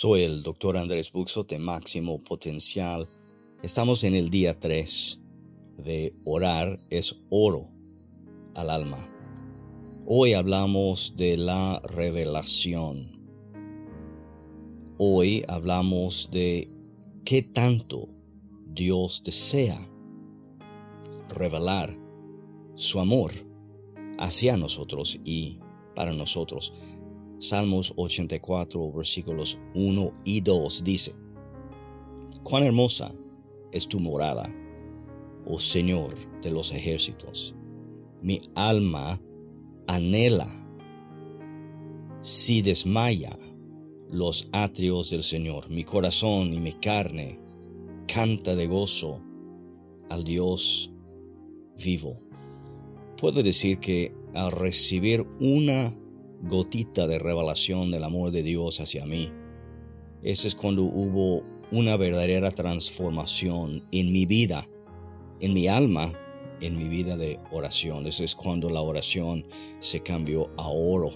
Soy el doctor Andrés Buxo de Máximo Potencial. Estamos en el día 3 de Orar es oro al alma. Hoy hablamos de la revelación. Hoy hablamos de qué tanto Dios desea revelar su amor hacia nosotros y para nosotros. Salmos 84, versículos 1 y 2 dice, Cuán hermosa es tu morada, oh Señor de los ejércitos. Mi alma anhela, si desmaya los atrios del Señor. Mi corazón y mi carne canta de gozo al Dios vivo. Puedo decir que al recibir una gotita de revelación del amor de Dios hacia mí. Ese es cuando hubo una verdadera transformación en mi vida, en mi alma, en mi vida de oración. Ese es cuando la oración se cambió a oro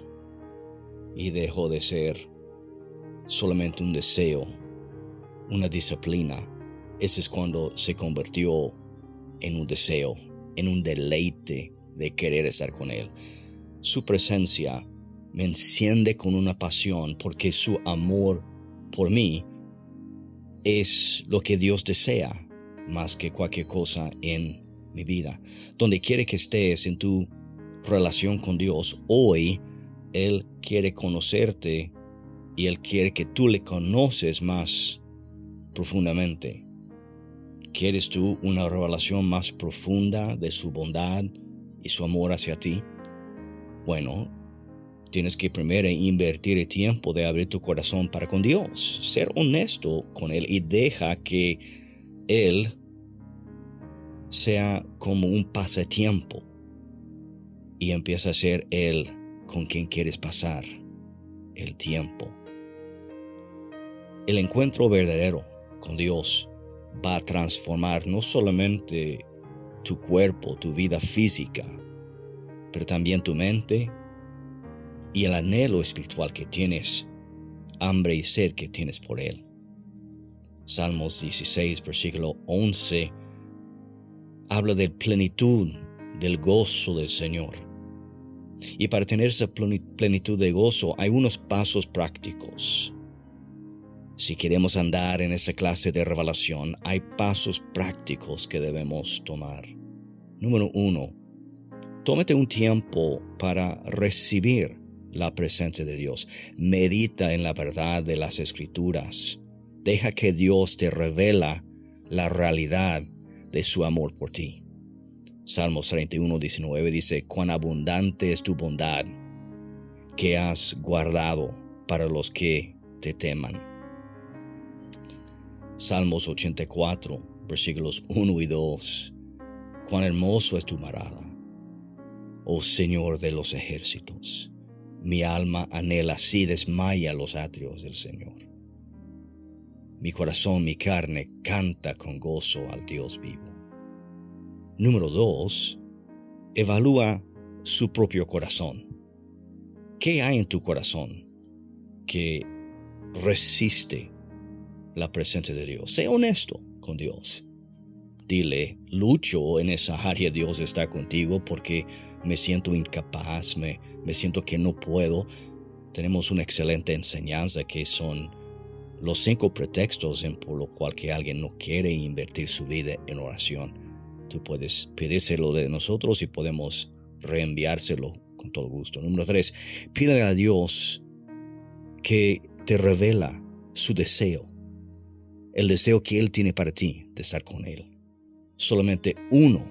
y dejó de ser solamente un deseo, una disciplina. Ese es cuando se convirtió en un deseo, en un deleite de querer estar con Él. Su presencia me enciende con una pasión porque su amor por mí es lo que Dios desea más que cualquier cosa en mi vida. Donde quiere que estés en tu relación con Dios, hoy Él quiere conocerte y Él quiere que tú le conoces más profundamente. ¿Quieres tú una revelación más profunda de su bondad y su amor hacia ti? Bueno, Tienes que primero invertir el tiempo de abrir tu corazón para con Dios, ser honesto con Él y deja que Él sea como un pasatiempo y empieza a ser Él con quien quieres pasar el tiempo. El encuentro verdadero con Dios va a transformar no solamente tu cuerpo, tu vida física, pero también tu mente, y el anhelo espiritual que tienes, hambre y sed que tienes por Él. Salmos 16, versículo 11, habla de plenitud del gozo del Señor. Y para tener esa plenitud de gozo hay unos pasos prácticos. Si queremos andar en esa clase de revelación, hay pasos prácticos que debemos tomar. Número uno, tómate un tiempo para recibir la presencia de Dios. Medita en la verdad de las escrituras. Deja que Dios te revela la realidad de su amor por ti. Salmos 31, 19 dice, cuán abundante es tu bondad que has guardado para los que te teman. Salmos 84, versículos 1 y 2. Cuán hermoso es tu marada, oh Señor de los ejércitos. Mi alma anhela, si desmaya los atrios del Señor. Mi corazón, mi carne canta con gozo al Dios vivo. Número dos, evalúa su propio corazón. ¿Qué hay en tu corazón que resiste la presencia de Dios? Sé honesto con Dios. Dile, lucho en esa área, Dios está contigo porque me siento incapaz, me, me siento que no puedo. Tenemos una excelente enseñanza que son los cinco pretextos en por lo cual que alguien no quiere invertir su vida en oración. Tú puedes pedírselo de nosotros y podemos reenviárselo con todo gusto. Número tres, pídele a Dios que te revela su deseo, el deseo que Él tiene para ti de estar con Él. Solamente uno,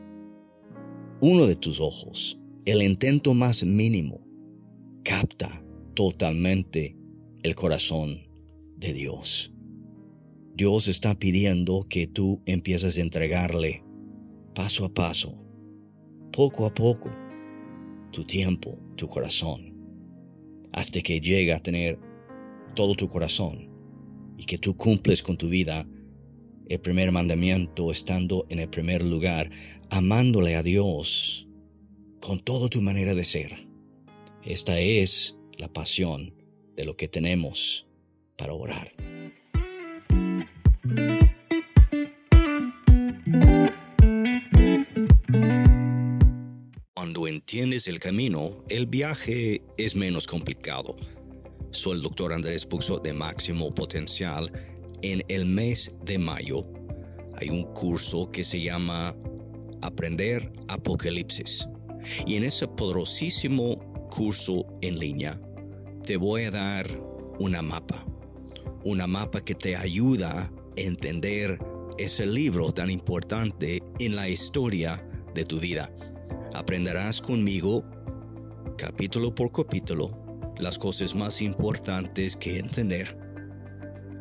uno de tus ojos el intento más mínimo capta totalmente el corazón de Dios. Dios está pidiendo que tú empieces a entregarle paso a paso, poco a poco, tu tiempo, tu corazón, hasta que llegue a tener todo tu corazón y que tú cumples con tu vida el primer mandamiento estando en el primer lugar, amándole a Dios con toda tu manera de ser. Esta es la pasión de lo que tenemos para orar. Cuando entiendes el camino, el viaje es menos complicado. Soy el doctor Andrés Puxo de Máximo Potencial. En el mes de mayo hay un curso que se llama Aprender Apocalipsis. Y en ese poderosísimo curso en línea te voy a dar una mapa. Una mapa que te ayuda a entender ese libro tan importante en la historia de tu vida. Aprenderás conmigo, capítulo por capítulo, las cosas más importantes que entender,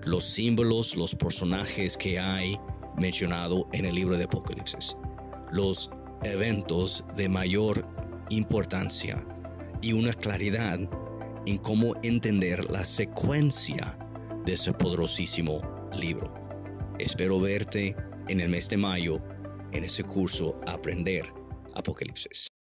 los símbolos, los personajes que hay mencionado en el libro de Apocalipsis, los eventos de mayor importancia y una claridad en cómo entender la secuencia de ese poderosísimo libro. Espero verte en el mes de mayo en ese curso Aprender Apocalipsis.